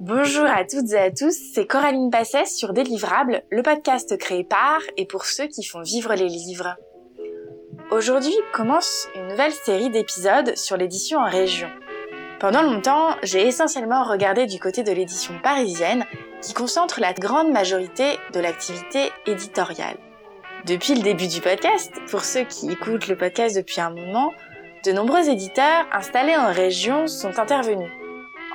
Bonjour à toutes et à tous, c'est Coraline Bassès sur Délivrable, le podcast créé par et pour ceux qui font vivre les livres. Aujourd'hui commence une nouvelle série d'épisodes sur l'édition en région. Pendant longtemps, j'ai essentiellement regardé du côté de l'édition parisienne qui concentre la grande majorité de l'activité éditoriale. Depuis le début du podcast, pour ceux qui écoutent le podcast depuis un moment, de nombreux éditeurs installés en région sont intervenus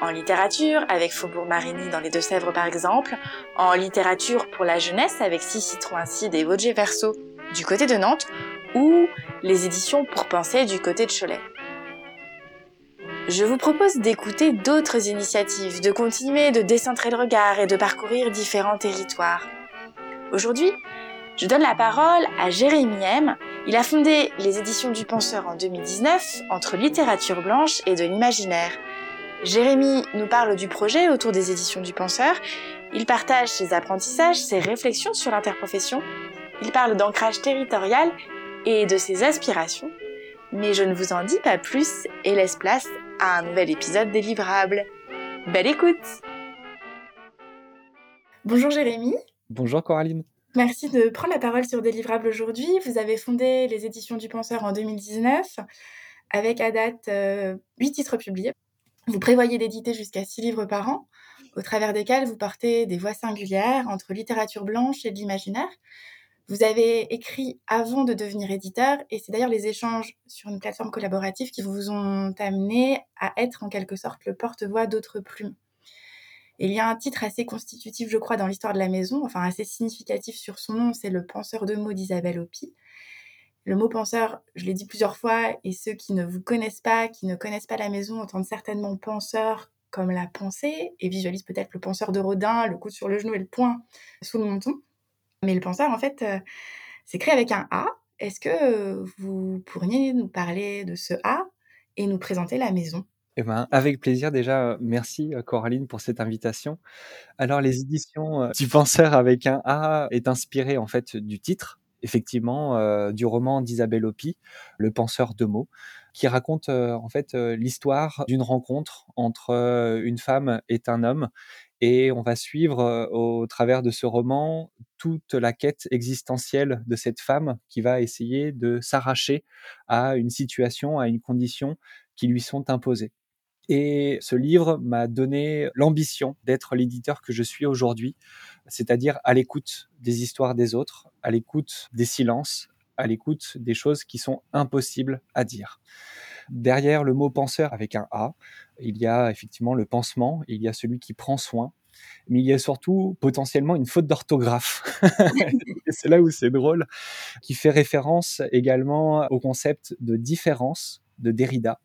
en littérature avec Faubourg Marigny dans les Deux-Sèvres par exemple, en littérature pour la jeunesse avec Six Citrons Acide et Vosges Verso du côté de Nantes, ou les éditions pour penser du côté de Cholet. Je vous propose d'écouter d'autres initiatives, de continuer de décentrer le regard et de parcourir différents territoires. Aujourd'hui, je donne la parole à Jérémy M. Il a fondé les éditions du Penseur en 2019 entre littérature blanche et de l'imaginaire. Jérémy nous parle du projet autour des éditions du Penseur. Il partage ses apprentissages, ses réflexions sur l'interprofession. Il parle d'ancrage territorial et de ses aspirations. Mais je ne vous en dis pas plus et laisse place à un nouvel épisode délivrable. Belle écoute Bonjour Jérémy. Bonjour Coraline. Merci de prendre la parole sur Délivrable aujourd'hui. Vous avez fondé les éditions du Penseur en 2019 avec à date euh, huit titres publiés. Vous prévoyez d'éditer jusqu'à six livres par an, au travers desquels vous portez des voix singulières entre littérature blanche et de l'imaginaire. Vous avez écrit avant de devenir éditeur, et c'est d'ailleurs les échanges sur une plateforme collaborative qui vous ont amené à être en quelque sorte le porte-voix d'autres plumes. il y a un titre assez constitutif, je crois, dans l'histoire de la maison, enfin assez significatif sur son nom, c'est Le penseur de mots d'Isabelle Hopi. Le mot penseur, je l'ai dit plusieurs fois, et ceux qui ne vous connaissent pas, qui ne connaissent pas la maison, entendent certainement penseur comme la pensée, et visualisent peut-être le penseur de Rodin, le coude sur le genou et le poing sous le menton. Mais le penseur, en fait, euh, c'est créé avec un A. Est-ce que vous pourriez nous parler de ce A et nous présenter la maison? Eh ben, avec plaisir. Déjà, merci euh, Coraline pour cette invitation. Alors, les éditions euh, du penseur avec un A est inspiré en fait du titre effectivement euh, du roman d'Isabelle Hopi, Le penseur de mots, qui raconte euh, en fait euh, l'histoire d'une rencontre entre une femme et un homme. Et on va suivre au travers de ce roman toute la quête existentielle de cette femme qui va essayer de s'arracher à une situation, à une condition qui lui sont imposées. Et ce livre m'a donné l'ambition d'être l'éditeur que je suis aujourd'hui, c'est-à-dire à, l'écoute des histoires des autres, à l'écoute des silences, à l'écoute des choses qui sont impossibles à dire. Derrière le mot penseur avec un A, il y a effectivement le pansement, il y a celui qui prend soin, mais il y a surtout potentiellement une faute d'orthographe. c'est là où c'est drôle, qui fait référence également au concept de différence de Derrida,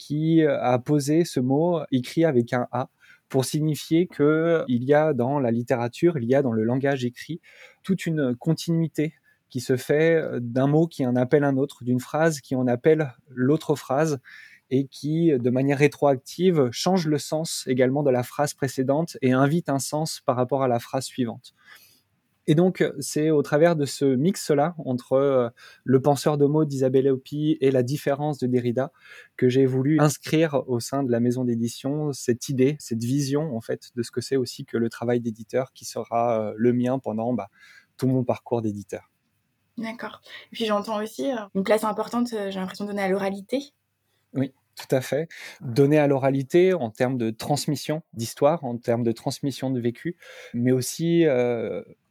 qui a posé ce mot écrit avec un A pour signifier que il y a dans la littérature, il y a dans le langage écrit toute une continuité qui se fait d'un mot qui en appelle un autre, d'une phrase qui en appelle l'autre phrase et qui, de manière rétroactive, change le sens également de la phrase précédente et invite un sens par rapport à la phrase suivante. Et donc, c'est au travers de ce mix-là entre euh, le penseur de mots d'Isabelle Hopi et la différence de Derrida que j'ai voulu inscrire au sein de la maison d'édition cette idée, cette vision en fait de ce que c'est aussi que le travail d'éditeur qui sera euh, le mien pendant bah, tout mon parcours d'éditeur. D'accord. Et puis j'entends aussi euh, une place importante, j'ai l'impression, de donner à l'oralité. Oui. Tout à fait. Donner à l'oralité en termes de transmission d'histoire, en termes de transmission de vécu, mais aussi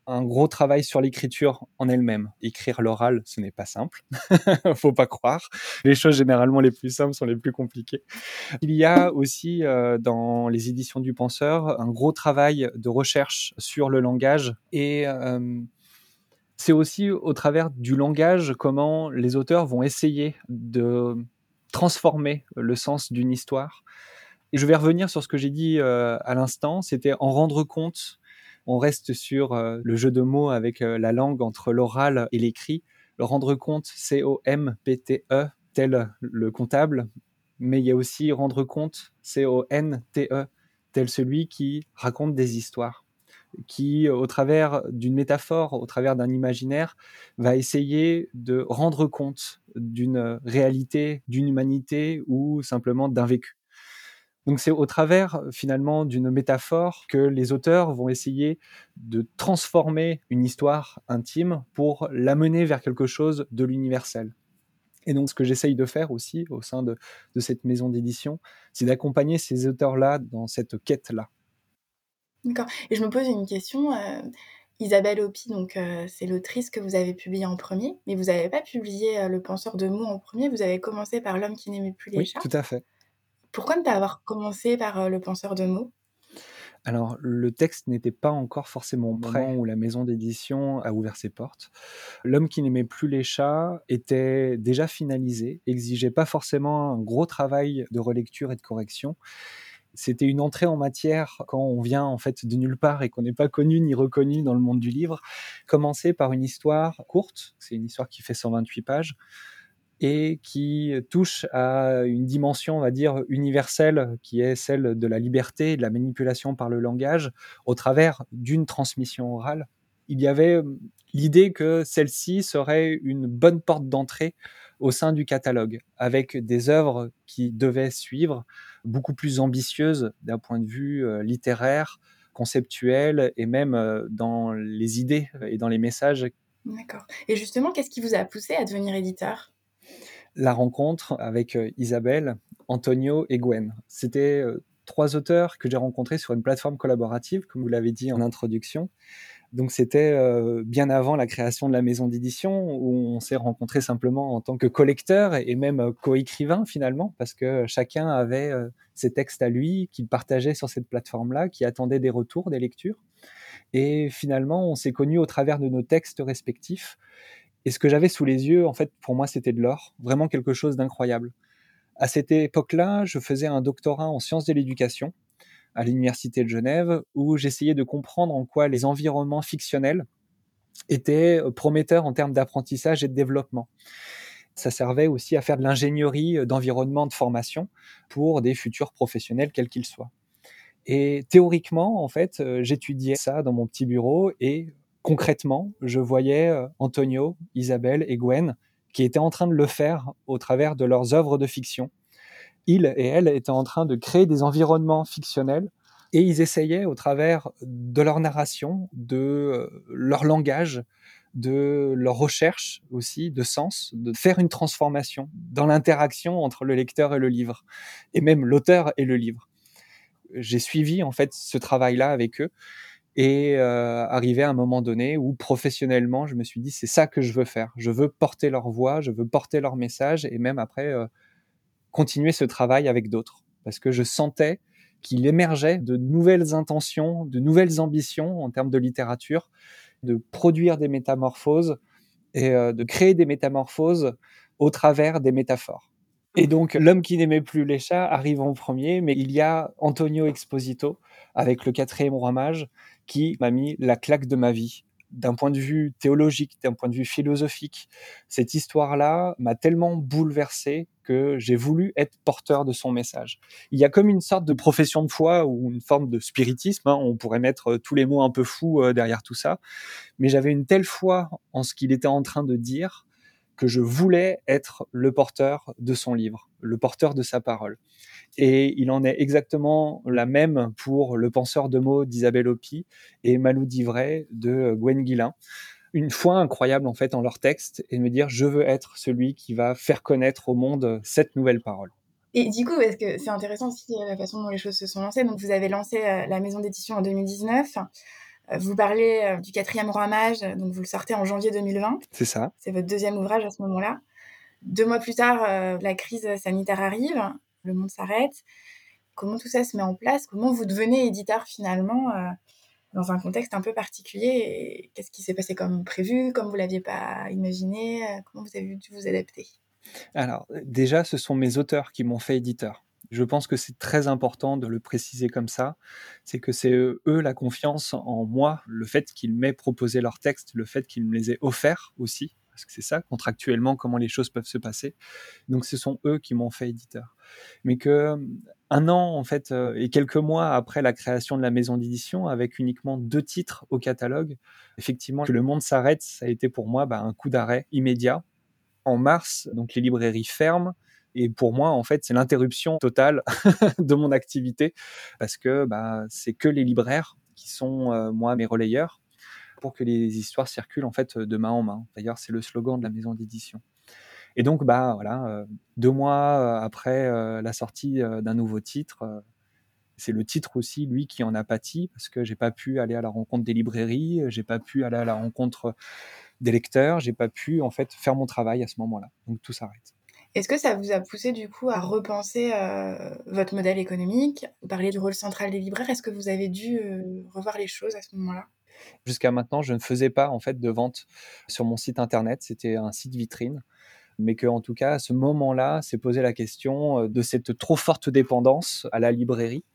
un gros travail sur l'écriture en elle-même. Écrire l'oral, ce n'est pas simple, faut pas croire. Les choses généralement les plus simples sont les plus compliquées. Il y a aussi euh, dans les éditions du Penseur un gros travail de recherche sur le langage et euh, c'est aussi au travers du langage comment les auteurs vont essayer de transformer le sens d'une histoire. Et je vais revenir sur ce que j'ai dit euh, à l'instant, c'était en rendre compte on reste sur euh, le jeu de mots avec euh, la langue entre l'oral et l'écrit. Le rendre compte, C-O-M-P-T-E, tel le comptable, mais il y a aussi rendre compte, C-O-N-T-E, tel celui qui raconte des histoires qui, au travers d'une métaphore, au travers d'un imaginaire, va essayer de rendre compte d'une réalité, d'une humanité ou simplement d'un vécu. Donc c'est au travers finalement d'une métaphore que les auteurs vont essayer de transformer une histoire intime pour l'amener vers quelque chose de l'universel. Et donc, ce que j'essaye de faire aussi au sein de, cette maison d'édition, c'est d'accompagner ces auteurs-là dans cette quête-là. D'accord. Et je me pose une question. Euh, Isabelle Hopi, donc euh, c'est l'autrice que vous avez publiée en premier, mais vous n'avez pas publié euh, Le penseur de mots en premier. Vous avez commencé par L'homme qui n'aimait plus les chats. Oui, tout à fait. Pourquoi ne pas avoir commencé par Le penseur de mots? Alors, le texte n'était pas encore forcément prêt où la maison d'édition a ouvert ses portes. L'homme qui n'aimait plus les chats était déjà finalisé, exigeait pas forcément un gros travail de relecture et de correction. C'était une entrée en matière quand on vient en fait de nulle part et qu'on n'est pas connu ni reconnu dans le monde du livre. Commencer par une histoire courte, c'est une histoire qui fait 128 pages, et qui touche à une dimension, on va dire, universelle, qui est celle de la liberté de la manipulation par le langage au travers d'une transmission orale. Il y avait euh, l'idée que celle-ci serait une bonne porte d'entrée au sein du catalogue, avec des œuvres qui devaient suivre, beaucoup plus ambitieuses d'un point de vue euh, littéraire, conceptuel et même euh, dans les idées et dans les messages. D'accord. Et justement, qu'est-ce qui vous a poussé à devenir éditeur? La rencontre avec euh, Isabelle, Antonio et Gwen. C'était euh, trois auteurs que j'ai rencontrés sur une plateforme collaborative, comme vous l'avez dit en introduction. Donc c'était euh, bien avant la création de la maison d'édition où on s'est rencontrés simplement en tant que collecteur et même co-écrivain finalement parce que chacun avait ses textes à lui qu'il partageait sur cette plateforme-là, qui attendait des retours, des lectures. Et finalement, on s'est connus au travers de nos textes respectifs et ce que j'avais sous les yeux, en fait, pour moi, c'était de l'or, vraiment quelque chose d'incroyable. À cette époque-là, je faisais un doctorat en sciences de l'éducation à l'Université de Genève, où j'essayais de comprendre en quoi les environnements fictionnels étaient prometteurs en termes d'apprentissage et de développement. Ça servait aussi à faire de l'ingénierie d'environnement de formation pour des futurs professionnels, quels qu'ils soient. Et théoriquement, en fait, euh, j'étudiais ça dans mon petit bureau et concrètement, je voyais euh, Antonio, Isabelle et Gwen qui étaient en train de le faire au travers de leurs œuvres de fiction. Ils et elles étaient en train de créer des environnements fictionnels et ils essayaient au travers de leur narration, de euh, leur langage, de leur recherche aussi de sens, de faire une transformation dans l'interaction entre le lecteur et le livre, et même l'auteur et le livre. J'ai suivi en fait ce travail-là avec eux et euh, arrivé à un moment donné où professionnellement, je me suis dit, c'est ça que je veux faire. Je veux porter leur voix, je veux porter leur message et même après euh, continuer ce travail avec d'autres. Parce que je sentais qu'il émergeait de nouvelles intentions, de nouvelles ambitions en termes de littérature, de produire des métamorphoses et euh, de créer des métamorphoses au travers des métaphores. Et donc, l'homme qui n'aimait plus les chats arrive en premier, mais il y a Antonio Exposito avec le quatrième roi mage qui m'a mis la claque de ma vie. D'un point de vue théologique, d'un point de vue philosophique, cette histoire-là m'a tellement bouleversé que j'ai voulu être porteur de son message. Il y a comme une sorte de profession de foi ou une forme de spiritisme, hein, on pourrait mettre tous les mots un peu fous euh, derrière tout ça, mais j'avais une telle foi en ce qu'il était en train de dire que je voulais être le porteur de son livre, le porteur de sa parole. Et il en est exactement la même pour Le penseur de mots d'Isabelle Hopi et Malou d'Ivray de Gwen Guillain. Une foi incroyable en fait en leur texte et me dire je veux être celui qui va faire connaître au monde cette nouvelle parole. Et du coup, est-ce que c'est intéressant aussi la façon dont les choses se sont lancées. Donc, vous avez lancé euh, la maison d'édition en 2019. Euh, vous parlez euh, du quatrième roi mage, donc vous le sortez en janvier 2020. C'est ça. C'est votre deuxième ouvrage à ce moment-là. Deux mois plus tard, euh, la crise sanitaire arrive, le monde s'arrête. Comment tout ça se met en place? Comment vous devenez éditeur finalement dans un contexte un peu particulier? Qu'est-ce qui s'est passé comme prévu, comme vous l'aviez pas imaginé? Comment vous avez dû vous adapter? Alors déjà, ce sont mes auteurs qui m'ont fait éditeur. Je pense que c'est très important de le préciser comme ça. C'est que c'est eux la confiance en moi, le fait qu'ils m'aient proposé leur texte, le fait qu'ils me les aient offerts aussi, parce que c'est ça contractuellement comment les choses peuvent se passer. Donc ce sont eux qui m'ont fait éditeur. Mais que euh, un an en fait euh, et quelques mois après la création de la maison d'édition, avec uniquement deux titres au catalogue, effectivement que le monde s'arrête, ça a été pour moi bah, un coup d'arrêt immédiat. En mars, donc les librairies ferment Et pour moi, en fait, c'est l'interruption totale de mon activité parce que bah, c'est que les libraires qui sont, euh, moi, mes relayeurs pour que les histoires circulent en fait de main en main. D'ailleurs, c'est le slogan de la maison d'édition. Et donc, bah voilà, euh, deux mois après euh, la sortie d'un nouveau titre, c'est le titre aussi, lui, qui en a pâti parce que j'ai pas pu aller à la rencontre des librairies, j'ai pas pu aller à la rencontre des lecteurs, j'ai pas pu en fait faire mon travail à ce moment-là. Donc tout s'arrête. Est-ce que ça vous a poussé du coup à repenser euh, votre modèle économique Vous parlez du rôle central des libraires? Est-ce que vous avez dû euh, revoir les choses à ce moment-là? Jusqu'à maintenant, je ne faisais pas en fait de vente sur mon site internet. C'était un site vitrine, mais que en tout cas, à ce moment-là, s'est posé la question euh, de cette trop forte dépendance à la librairie.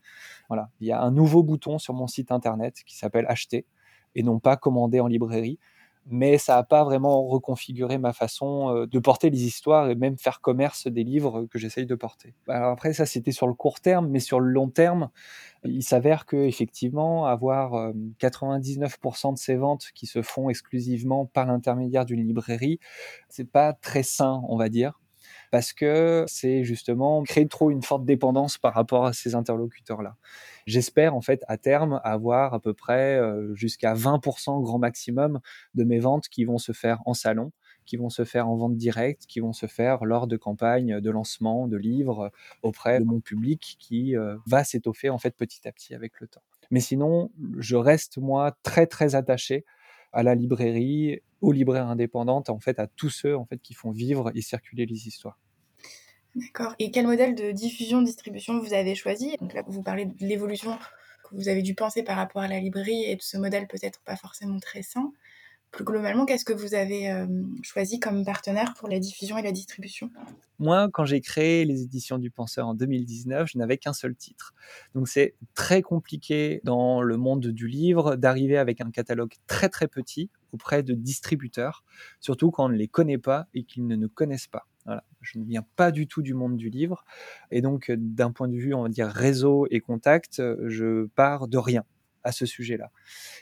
Voilà, il y a un nouveau bouton sur mon site internet qui s'appelle acheter et non pas commander en librairie mais ça n'a pas vraiment reconfiguré ma façon euh, de porter les histoires et même faire commerce des livres que j'essaye de porter. Alors après, ça c'était sur le court terme, mais sur le long terme, il s'avère que effectivement avoir 99% euh, de ces ventes qui se font exclusivement par l'intermédiaire d'une librairie, c'est pas très sain, on va dire parce que c'est justement créer trop une forte dépendance par rapport à ces interlocuteurs-là. J'espère en fait à terme avoir à peu près euh, jusqu'à 20% grand maximum de mes ventes qui vont se faire en salon, qui vont se faire en vente directe, qui vont se faire lors de campagnes de lancement de livres auprès de mon public qui euh, va s'étoffer en fait petit à petit avec le temps. Mais sinon, je reste moi très très attaché à la librairie, aux libraires indépendantes, en fait, à tous ceux en fait qui font vivre et circuler les histoires. D'accord. Et quel modèle de diffusion, distribution vous avez choisi? Donc là, vous parlez de l'évolution que vous avez dû penser par rapport à la librairie et de ce modèle peut-être pas forcément très sain. Plus globalement, qu'est-ce que vous avez euh, choisi comme partenaire pour la diffusion et la distribution? Moi, quand j'ai créé les éditions du Penseur en 2019, je n'avais qu'un seul titre. Donc c'est très compliqué dans le monde du livre d'arriver avec un catalogue très très petit auprès de distributeurs, surtout quand on ne les connaît pas et qu'ils ne nous connaissent pas. Voilà. Je ne viens pas du tout du monde du livre. Et donc, d'un point de vue, on va dire, réseau et contact, je pars de rien à ce sujet-là.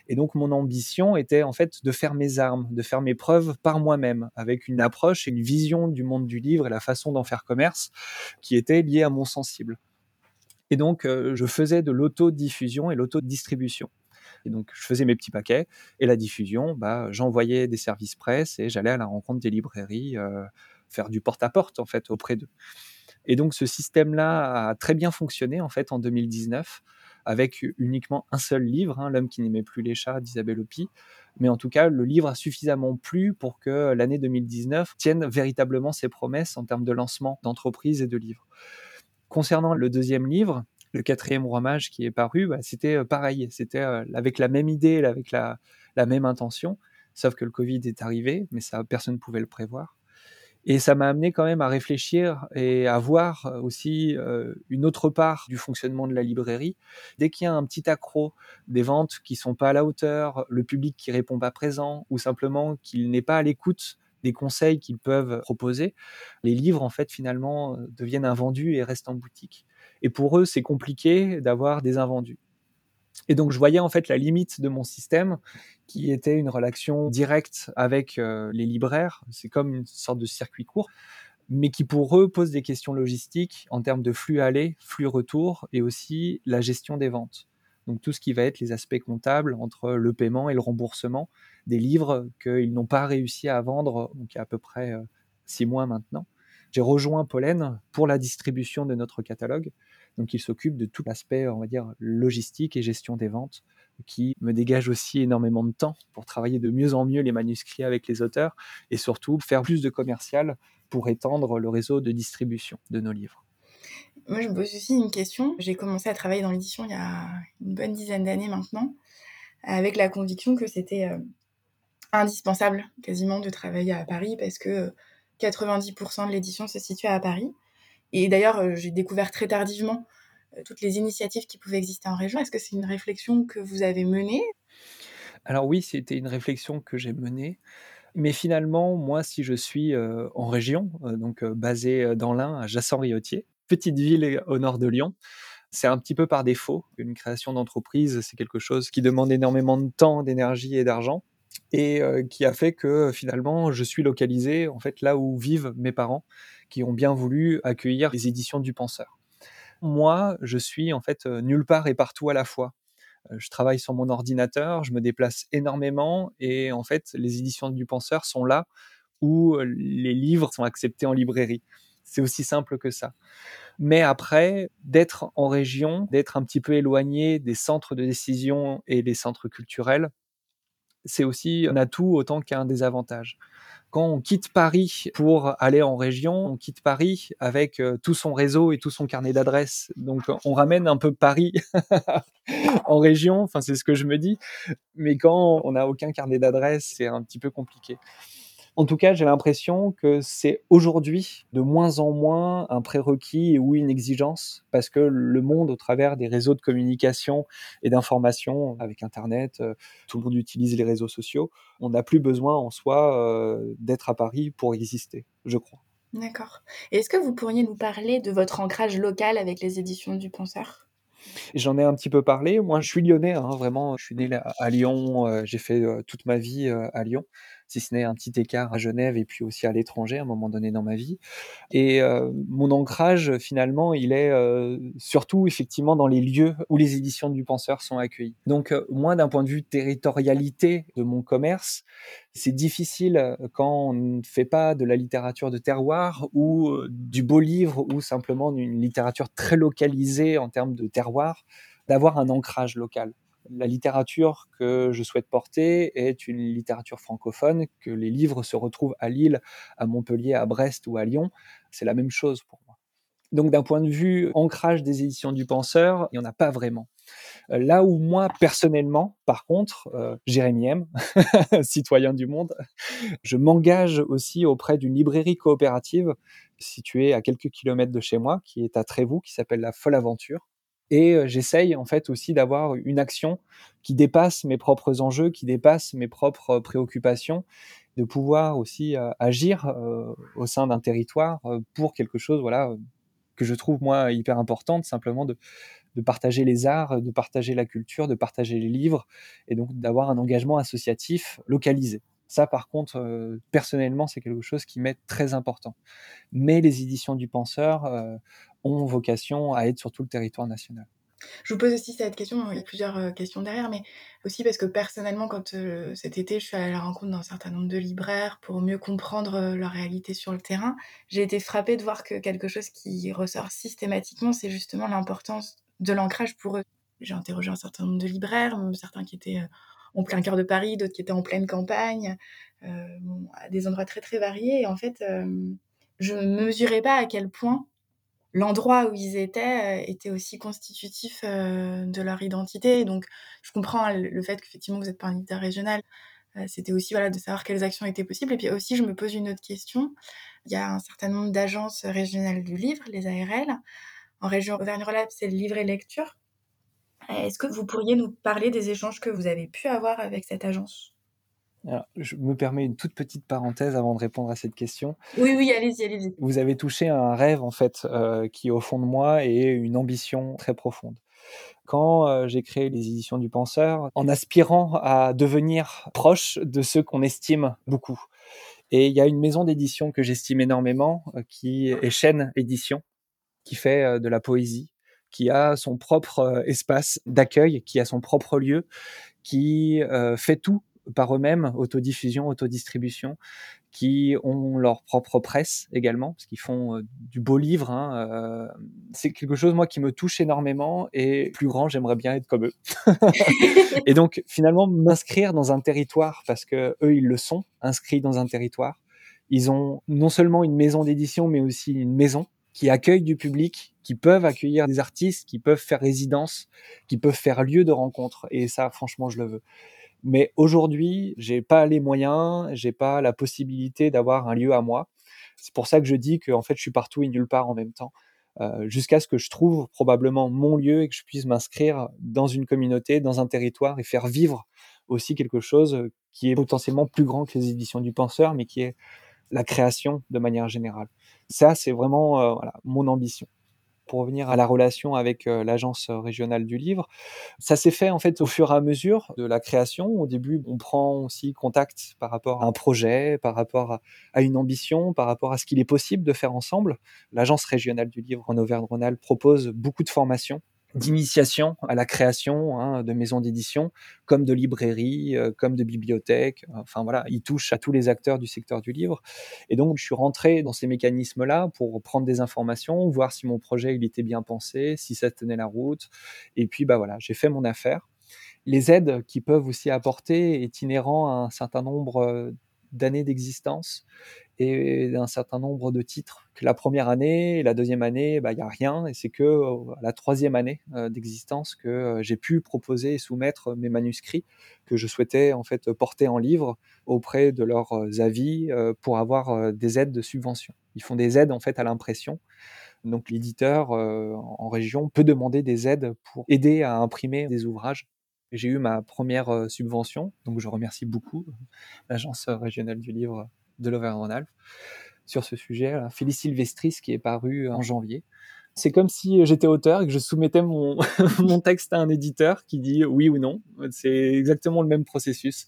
Et donc mon ambition était en fait de faire mes armes, de faire mes preuves par moi-même, avec une approche et une vision du monde du livre et la façon d'en faire commerce qui était liée à mon sensible. Et donc euh, je faisais de l'autodiffusion et l'autodistribution. Et donc je faisais mes petits paquets et la diffusion, bah, j'envoyais des services presse et j'allais à la rencontre des librairies, euh, faire du porte-à-porte en fait auprès d'eux. Et donc ce système-là a très bien fonctionné en fait en 2019 avec uniquement un seul livre, hein, L'homme qui n'aimait plus les chats d'Isabelle Hopi. Mais en tout cas, le livre a suffisamment plu pour que l'année 2019 tienne véritablement ses promesses en termes de lancement d'entreprise et de livres. Concernant le deuxième livre, le quatrième roi mage qui est paru, bah, c'était euh, pareil, c'était euh, avec la même idée, avec la, la même intention, sauf que le Covid est arrivé, mais ça personne ne pouvait le prévoir. Et ça m'a amené quand même à réfléchir et à voir euh, aussi euh, une autre part du fonctionnement de la librairie. Dès qu'il y a un petit accro, des ventes qui sont pas à la hauteur, le public qui répond pas présent, ou simplement qu'il n'est pas à l'écoute des conseils qu'ils peuvent proposer, les livres en fait finalement euh, deviennent invendus et restent en boutique. Et pour eux, c'est compliqué d'avoir des invendus. Et donc je voyais en fait la limite de mon système qui était une relation directe avec euh, les libraires. C'est comme une sorte de circuit court, mais qui pour eux pose des questions logistiques en termes de flux aller, flux retour et aussi la gestion des ventes. Donc tout ce qui va être les aspects comptables entre le paiement et le remboursement des livres qu'ils n'ont pas réussi à vendre, donc il y a à peu près euh, six mois maintenant. J'ai rejoint Pollen pour la distribution de notre catalogue. Donc il s'occupe de tout l'aspect, on va dire, logistique et gestion des ventes, qui me dégage aussi énormément de temps pour travailler de mieux en mieux les manuscrits avec les auteurs et surtout faire plus de commercial pour étendre le réseau de distribution de nos livres. Moi, je me pose aussi une question. J'ai commencé à travailler dans l'édition il y a une bonne dizaine d'années maintenant, avec la conviction que c'était euh, indispensable quasiment de travailler à Paris parce que 90% de l'édition se situe à Paris. Et d'ailleurs, euh, j'ai découvert très tardivement euh, toutes les initiatives qui pouvaient exister en région. Est-ce que c'est une réflexion que vous avez menée? Alors oui, c'était une réflexion que j'ai menée. Mais finalement, moi, si je suis euh, en région, donc basé dans l'Ain, à Jassan-Riotier, petite ville au nord de Lyon, c'est un petit peu par défaut. Une création d'entreprise, c'est quelque chose qui demande énormément de temps, d'énergie et d'argent. et qui a fait que finalement je suis localisé en fait là où vivent mes parents qui ont bien voulu accueillir les éditions du penseur. Moi, je suis en fait nulle part et partout à la fois. Je travaille sur mon ordinateur, je me déplace énormément et en fait les éditions du penseur sont là où les livres sont acceptés en librairie. C'est aussi simple que ça. Mais après, d'être en région, d'être un petit peu éloigné des centres de décision et des centres culturels, c'est aussi un atout autant qu'un désavantage. Quand on quitte Paris pour aller en région, on quitte Paris avec euh, tout son réseau et tout son carnet d'adresses. Donc on ramène un peu Paris en région, enfin c'est ce que je me dis. Mais quand on n'a aucun carnet d'adresses, c'est un petit peu compliqué. En tout cas, j'ai l'impression que c'est aujourd'hui de moins en moins un prérequis ou une exigence parce que le monde, au travers des réseaux de communication et d'information, avec Internet, euh, tout le monde utilise les réseaux sociaux, on n'a plus besoin en soi euh, d'être à Paris pour exister, je crois. D'accord. Est-ce que vous pourriez nous parler de votre ancrage local avec les éditions du Penseur J'en ai un petit peu parlé. Moi, je suis lyonnais, hein, vraiment. Je suis né à Lyon. Euh, j'ai fait toute ma vie à Lyon si ce n'est un petit écart à Genève et puis aussi à l'étranger à un moment donné dans ma vie. Et euh, mon ancrage, finalement, il est euh, surtout effectivement dans les lieux où les éditions du penseur sont accueillies. Donc, euh, moi, d'un point de vue territorialité de mon commerce, c'est difficile quand on ne fait pas de la littérature de terroir ou du beau livre ou simplement d'une littérature très localisée en termes de terroir, d'avoir un ancrage local la littérature que je souhaite porter est une littérature francophone, que les livres se retrouvent à Lille, à Montpellier, à Brest ou à Lyon, c'est la même chose pour moi. Donc d'un point de vue ancrage des éditions du penseur, il n'y en a pas vraiment. Euh, là où moi, personnellement, par contre, euh, Jérémy M, citoyen du monde, je m'engage aussi auprès d'une librairie coopérative située à quelques kilomètres de chez moi, qui est à Trévoux, qui s'appelle La Folle Aventure, et j'essaye en fait aussi d'avoir une action qui dépasse mes propres enjeux, qui dépasse mes propres préoccupations, de pouvoir aussi agir au sein d'un territoire pour quelque chose, voilà, que je trouve moi hyper importante, simplement de partager les arts, de partager la culture, de partager les livres, et donc d'avoir un engagement associatif localisé. Ça, par contre, personnellement, c'est quelque chose qui m'est très important. Mais les éditions du penseur ont vocation à être sur tout le territoire national. Je vous pose aussi cette question, il y a plusieurs euh, questions derrière, mais aussi parce que personnellement, quand euh, cet été, je suis allée à la rencontre d'un certain nombre de libraires pour mieux comprendre euh, leur réalité sur le terrain, j'ai été frappée de voir que quelque chose qui ressort systématiquement, c'est justement l'importance de l'ancrage pour eux. J'ai interrogé un certain nombre de libraires, certains qui étaient en plein cœur de Paris, d'autres qui étaient en pleine campagne, à des endroits très très variés. Et en fait, je ne mesurais pas à quel point l'endroit où ils étaient euh, était aussi constitutif euh, de leur identité. donc, je comprends le fait qu'effectivement, vous n'êtes pas un éditeur régional. Euh, c'était aussi voilà, de savoir quelles actions étaient possibles. Et puis aussi, je me pose une autre question. Il y a un certain nombre d'agences régionales du livre, les ARL. En région Auvergne-Rhône-Alpes, c'est le livre et lecture. Est-ce que vous pourriez nous parler des échanges que vous avez pu avoir avec cette agence? Je me permets une toute petite parenthèse avant de répondre à cette question. Oui, oui, allez-y, allez-y. Vous avez touché un rêve, en fait, euh, qui est au fond de moi et une ambition très profonde. Quand euh, j'ai créé les éditions du penseur, en aspirant à devenir proche de ceux qu'on estime beaucoup. Et il y a une maison d'édition que j'estime énormément, euh, qui est Chêne Édition, qui fait de la poésie, qui a son propre espace d'accueil, qui a son propre lieu, qui fait tout par eux-mêmes, autodiffusion, autodistribution, qui ont leur propre presse également, parce qu'ils font euh, du beau livre. Hein, euh, c'est quelque chose, moi, qui me touche énormément, et plus grand, j'aimerais bien être comme eux. et donc, finalement, m'inscrire dans un territoire, parce que eux, ils le sont, inscrits dans un territoire. Ils ont non seulement une maison d'édition, mais aussi une maison qui accueille du public, qui peuvent accueillir des artistes, qui peuvent faire résidence, qui peuvent faire lieu de rencontre. Et ça, franchement, je le veux. Mais aujourd'hui, j'ai pas les moyens, j'ai pas la possibilité d'avoir un lieu à moi. C'est pour ça que je dis que en fait, je suis partout et nulle part en même temps, euh, jusqu'à ce que je trouve probablement mon lieu et que je puisse m'inscrire dans une communauté, dans un territoire et faire vivre aussi quelque chose qui est potentiellement plus grand que les éditions du penseur, mais qui est la création de manière générale. Ça, c'est vraiment euh, mon ambition. Pour revenir à la relation avec l'agence régionale du livre, ça s'est fait en fait au fur et à mesure de la création. Au début, on prend aussi contact par rapport à un projet, par rapport à, une ambition, par rapport à ce qu'il est possible de faire ensemble. L'agence régionale du livre en Auvergne-Rhône-Alpes propose beaucoup de formations d'initiation à la création hein, de maisons d'édition, comme de librairies, euh, comme de bibliothèques. Enfin voilà, il touche à tous les acteurs du secteur du livre. Et donc, je suis rentré dans ces mécanismes-là pour prendre des informations, voir si mon projet il était bien pensé, si ça tenait la route. Et puis, bah voilà, j'ai fait mon affaire. Les aides qui peuvent aussi apporter est inhérent à un certain nombre euh, d'années d'existence et d'un certain nombre de titres. La première année et la deuxième année, bah, il n'y a rien, et c'est que euh, la troisième année euh, d'existence que euh, j'ai pu proposer et soumettre mes manuscrits que je souhaitais en fait porter en livre auprès de leurs avis pour avoir des aides de subvention. Ils font des aides en fait à l'impression. Donc l'éditeur en région peut demander des aides pour aider à imprimer des ouvrages j'ai eu ma première subvention, donc je remercie beaucoup l'agence régionale du livre de l'Auvergne-Rhône-Alpes sur ce sujet, Félix Sylvestris, qui est paru en janvier. C'est comme si j'étais auteur et que je soumettais mon, mon texte à un éditeur qui dit oui ou non. C'est exactement le même processus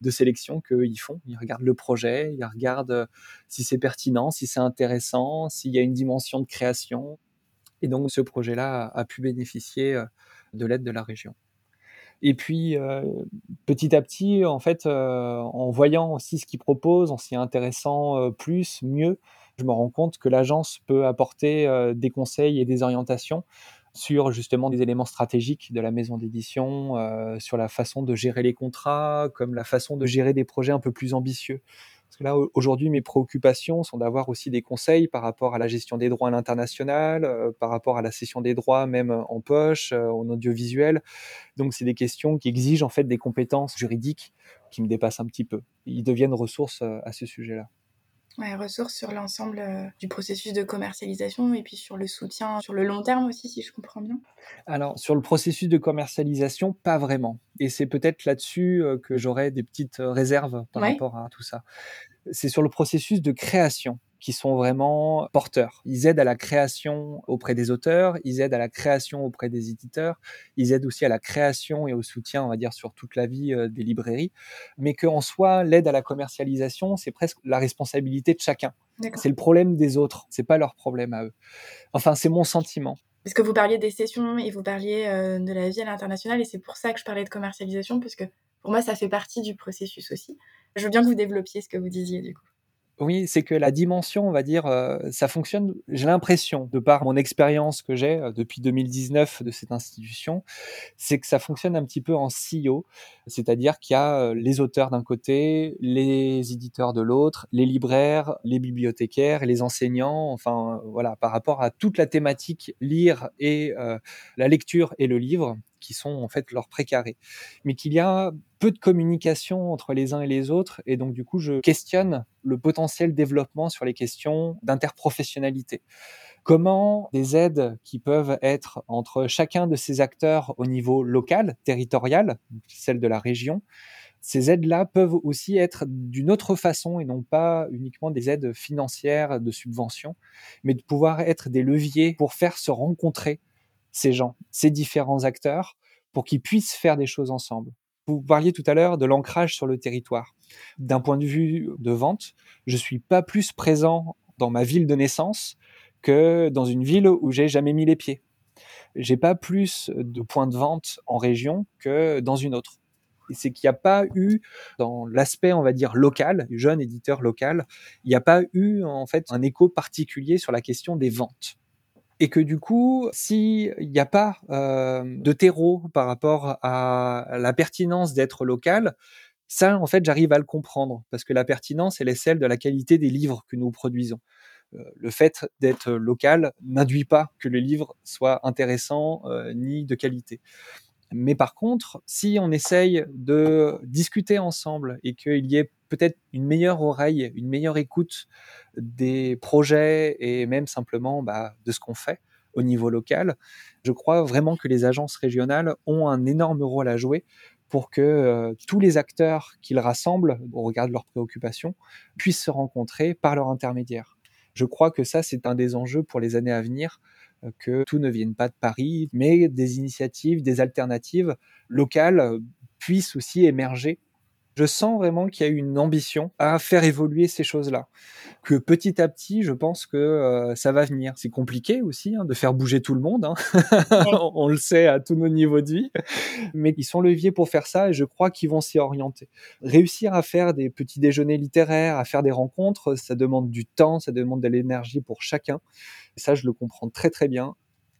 de sélection qu'ils font. Ils regardent le projet, ils regardent si c'est pertinent, si c'est intéressant, s'il y a une dimension de création. Et donc ce projet-là a pu bénéficier de l'aide de la région. Et puis, euh, petit à petit, en fait, euh, en voyant aussi ce qu'ils proposent, en s'y intéressant euh, plus, mieux, je me rends compte que l'agence peut apporter des conseils et des orientations sur justement des éléments stratégiques de la maison d'édition, sur la façon de gérer les contrats, comme la façon de gérer des projets un peu plus ambitieux. Parce que là, aujourd'hui, mes préoccupations sont d'avoir aussi des conseils par rapport à la gestion des droits à l'international, euh, par rapport à la cession des droits même en poche, euh, en audiovisuel. Donc, c'est des questions qui exigent en fait des compétences juridiques qui me dépassent un petit peu. Ils deviennent ressources euh, à ce sujet-là. Ouais, ressources sur l'ensemble du processus de commercialisation et puis sur le soutien sur le long terme aussi, si je comprends bien. Alors, sur le processus de commercialisation, pas vraiment. Et c'est peut-être là-dessus que j'aurais des petites réserves par rapport à tout ça. C'est sur le processus de création qui sont vraiment porteurs. Ils aident à la création auprès des auteurs, ils aident à la création auprès des éditeurs, ils aident aussi à la création et au soutien, on va dire, sur toute la vie euh, des librairies, mais qu'en soi, l'aide à la commercialisation, c'est presque la responsabilité de chacun. C'est le problème des autres, c'est pas leur problème à eux. Enfin, c'est mon sentiment. Parce que vous parliez des sessions et vous parliez euh, de la vie à l'international, et c'est pour ça que je parlais de commercialisation, parce que pour moi, ça fait partie du processus aussi. Je veux bien que vous développiez ce que vous disiez, du coup. Oui, c'est que la dimension, on va dire, euh, ça fonctionne, j'ai l'impression, de par mon expérience que j'ai euh, depuis 2019 de cette institution, c'est que ça fonctionne un petit peu en CEO, c'est-à-dire qu'il y a euh, les auteurs d'un côté, les éditeurs de l'autre, les libraires, les bibliothécaires, les enseignants, enfin voilà, par rapport à toute la thématique lire et la lecture et le livre, qui sont en fait leurs précarés. Mais qu'il y a peu de communication entre les uns et les autres, et donc du coup, je questionne le potentiel développement sur les questions d'interprofessionnalité. Comment des aides qui peuvent être entre chacun de ces acteurs au niveau local, territorial, celle de la région, ces aides-là peuvent aussi être d'une autre façon et non pas uniquement des aides financières de subvention, mais de pouvoir être des leviers pour faire se rencontrer ces gens, ces différents acteurs, pour qu'ils puissent faire des choses ensemble. Vous parliez tout à l'heure de l'ancrage sur le territoire. D'un point de vue de vente, je suis pas plus présent dans ma ville de naissance que dans une ville où j'ai jamais mis les pieds. J'ai pas plus de points de vente en région que dans une autre. C'est qu'il n'y a pas eu, dans l'aspect, on va dire, local, jeune éditeur local, il n'y a pas eu, en fait, un écho particulier sur la question des ventes et que du coup, s'il n'y a pas euh, de terreau par rapport à la pertinence d'être local, ça, en fait, j'arrive à le comprendre, parce que la pertinence, elle est celle de la qualité des livres que nous produisons. Euh, le fait d'être local n'induit pas que le livre soit intéressant euh, ni de qualité. Mais par contre, si on essaye de discuter ensemble et qu'il y ait peut-être une meilleure oreille, une meilleure écoute des projets et même simplement bah, de ce qu'on fait au niveau local, je crois vraiment que les agences régionales ont un énorme rôle à jouer pour que euh, tous les acteurs qu'ils rassemblent, au regard de leurs préoccupations, puissent se rencontrer par leur intermédiaire. Je crois que ça, c'est un des enjeux pour les années à venir que tout ne vienne pas de Paris, mais des initiatives, des alternatives locales puissent aussi émerger je sens vraiment qu'il y a une ambition à faire évoluer ces choses-là. Que petit à petit, je pense que euh, ça va venir. C'est compliqué aussi hein, de faire bouger tout le monde. Hein. On le sait à tous nos niveaux de vie. Mais ils sont leviers pour faire ça et je crois qu'ils vont s'y orienter. Réussir à faire des petits déjeuners littéraires, à faire des rencontres, ça demande du temps, ça demande de l'énergie pour chacun. ça, je le comprends très très bien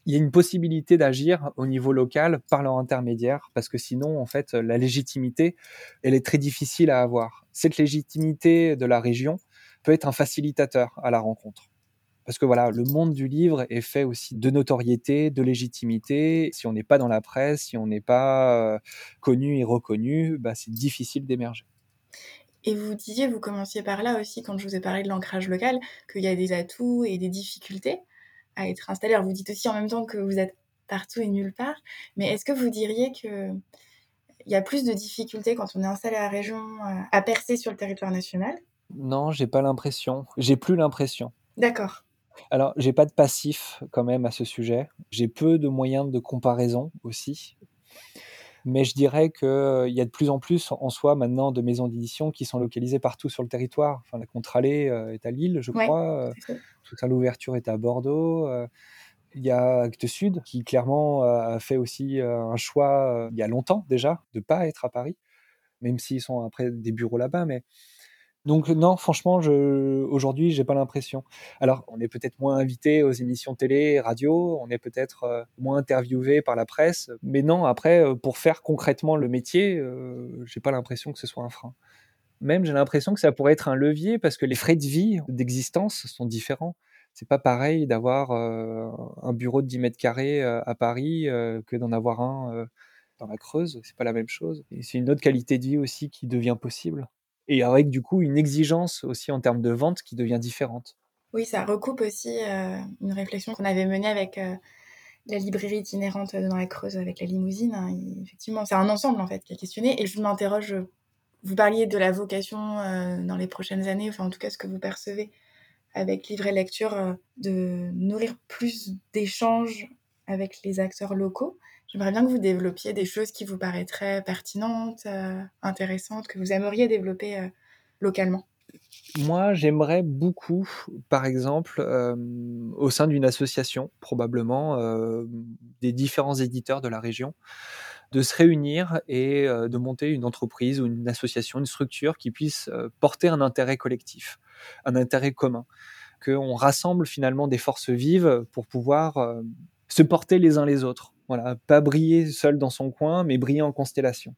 il y a une possibilité d'agir au niveau local par leur intermédiaire, parce que sinon, en fait, la légitimité, elle est très difficile à avoir. Cette légitimité de la région peut être un facilitateur à la rencontre. Parce que voilà, le monde du livre est fait aussi de notoriété, de légitimité. Si on n'est pas dans la presse, si on n'est pas euh, connu et reconnu, bah, c'est difficile d'émerger. Et vous disiez, vous commenciez par là aussi, quand je vous ai parlé de l'ancrage local, qu'il y a des atouts et des difficultés à être installé. Alors vous dites aussi en même temps que vous êtes partout et nulle part, mais est-ce que vous diriez que il y a plus de difficultés quand on est installé à la région euh, à percer sur le territoire national? Non, j'ai pas l'impression. J'ai plus l'impression. D'accord. Alors, j'ai pas de passif quand même à ce sujet. J'ai peu de moyens de comparaison aussi. Mais je dirais qu'il euh, y a de plus en plus en soi maintenant de maisons d'édition qui sont localisées partout sur le territoire. Enfin, la Contralée euh, est à Lille, je crois. Tout à l'ouverture est à Bordeaux. Euh, il y a Actes Sud qui clairement a fait aussi un choix il y a longtemps déjà de pas être à Paris, même s'ils sont après des bureaux là-bas. Mais donc non, franchement, je, aujourd'hui, j'ai pas l'impression. Alors, on est peut-être moins invité aux émissions télé, radio, on est peut-être euh, moins interviewé par la presse, mais non, après, euh, pour faire concrètement le métier, euh, j'ai pas l'impression que ce soit un frein. Même, j'ai l'impression que ça pourrait être un levier parce que les frais de vie, d'existence sont différents. C'est pas pareil d'avoir un bureau de 10 mètres carrés à Paris que d'en avoir un dans la Creuse. C'est pas la même chose. Et c'est une autre qualité de vie aussi qui devient possible et avec du coup une exigence aussi en termes de vente qui devient différente. Oui, ça recoupe aussi euh, une réflexion qu'on avait menée avec euh, la librairie itinérante dans la Creuse avec la limousine. Hein. effectivement, c'est un ensemble en fait qui est questionné. Et je m'interroge, vous parliez de la vocation euh, dans les prochaines années, enfin en tout cas ce que vous percevez avec livre et lecture, de nourrir plus d'échanges avec les acteurs locaux. J'aimerais bien que vous développiez des choses qui vous paraîtraient pertinentes, euh, intéressantes, que vous aimeriez développer euh, localement. Moi, j'aimerais beaucoup, par exemple, euh, au sein d'une association, probablement, des différents éditeurs de la région, de se réunir et de monter une entreprise ou une association, une structure qui puisse porter un intérêt collectif, un intérêt commun, qu'on rassemble finalement des forces vives pour pouvoir se porter les uns les autres voilà, pas briller seul dans son coin, mais briller en constellation.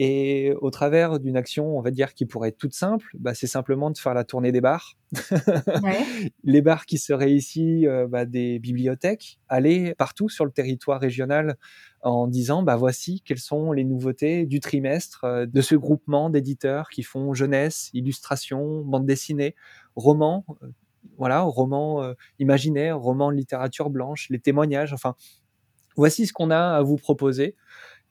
Et au travers d'une action, on va dire, qui pourrait être toute simple, bah, c'est simplement de faire la tournée des bars. les bars qui seraient ici euh, bah, des bibliothèques, aller partout sur le territoire régional en disant, bah, voici quelles sont les nouveautés du trimestre euh, de ce groupement d'éditeurs qui font jeunesse, illustration, bande dessinée, romans, euh, voilà, romans imaginaires, romans de littérature blanche, les témoignages, enfin, voici ce qu'on a à vous proposer.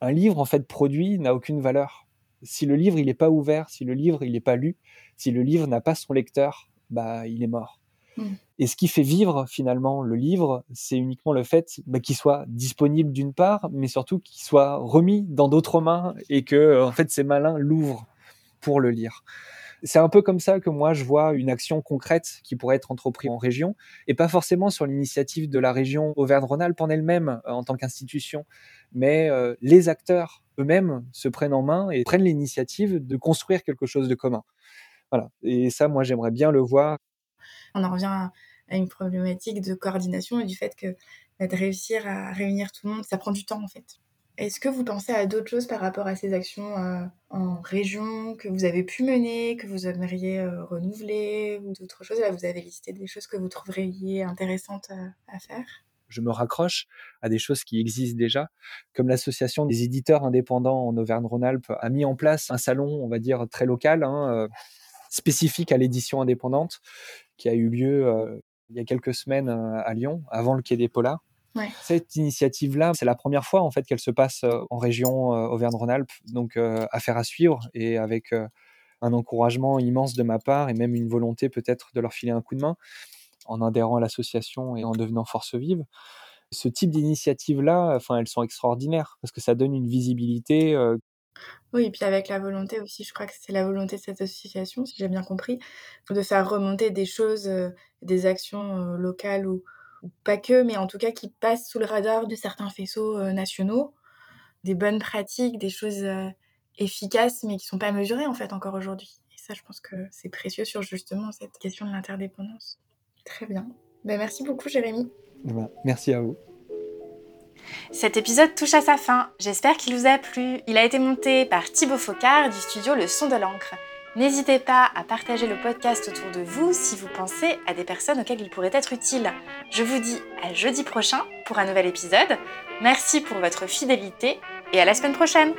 Un livre, en fait, produit n'a aucune valeur. Si le livre, il n'est pas ouvert, si le livre, il n'est pas lu, si le livre n'a pas son lecteur, bah, il est mort. Hmm. Et ce qui fait vivre finalement le livre, c'est uniquement le fait bah, qu'il soit disponible d'une part, mais surtout qu'il soit remis dans d'autres mains et que en fait ces malins l'ouvrent pour le lire. C'est un peu comme ça que moi je vois une action concrète qui pourrait être entreprise en région et pas forcément sur l'initiative de la région Auvergne-Rhône-Alpes en elle-même euh, en tant qu'institution, mais euh, les acteurs eux-mêmes se prennent en main et prennent l'initiative de construire quelque chose de commun. Voilà. Et ça, moi, j'aimerais bien le voir. On en revient à une problématique de coordination et du fait que bah, de réussir à réunir tout le monde, ça prend du temps en fait. Est-ce que vous pensez à d'autres choses par rapport à ces actions euh, en région que vous avez pu mener, que vous aimeriez euh, renouveler ou d'autres choses? Là, vous avez listé des choses que vous trouveriez intéressantes euh, à, faire? Je me raccroche à des choses qui existent déjà, comme l'association des éditeurs indépendants en Auvergne-Rhône-Alpes a mis en place un salon, on va dire, très local, hein, spécifique à l'édition indépendante, qui a eu lieu il y a quelques semaines à Lyon, avant le Quai des Polars. Cette initiative-là, c'est la première fois en fait qu'elle se passe en région Auvergne-Rhône-Alpes, donc affaire à suivre et avec un encouragement immense de ma part et même une volonté peut-être de leur filer un coup de main. en adhérant à l'association et en devenant force vive. Ce type d'initiatives-là, enfin, elles sont extraordinaires parce que ça donne une visibilité. Euh, oui, et puis avec la volonté aussi, je crois que c'est la volonté de cette association, si j'ai bien compris, de faire remonter des choses, euh, des actions euh, locales ou, pas que, mais en tout cas qui passent sous le radar de certains faisceaux nationaux, des bonnes pratiques, des choses efficaces, mais qui sont pas mesurées en fait encore aujourd'hui. Et ça, je pense que c'est précieux sur justement cette question de l'interdépendance. Très bien. Ben, merci beaucoup, Jérémy. Eh ben, merci à vous. Cet épisode touche à sa fin. J'espère qu'il vous a plu. Il a été monté par Thibaut Focard du studio Le Son de l'encre. N'hésitez pas à partager le podcast autour de vous si vous pensez à des personnes auxquelles il pourrait être utile. Je vous dis à jeudi prochain pour un nouvel épisode. Merci pour votre fidélité et à la semaine prochaine.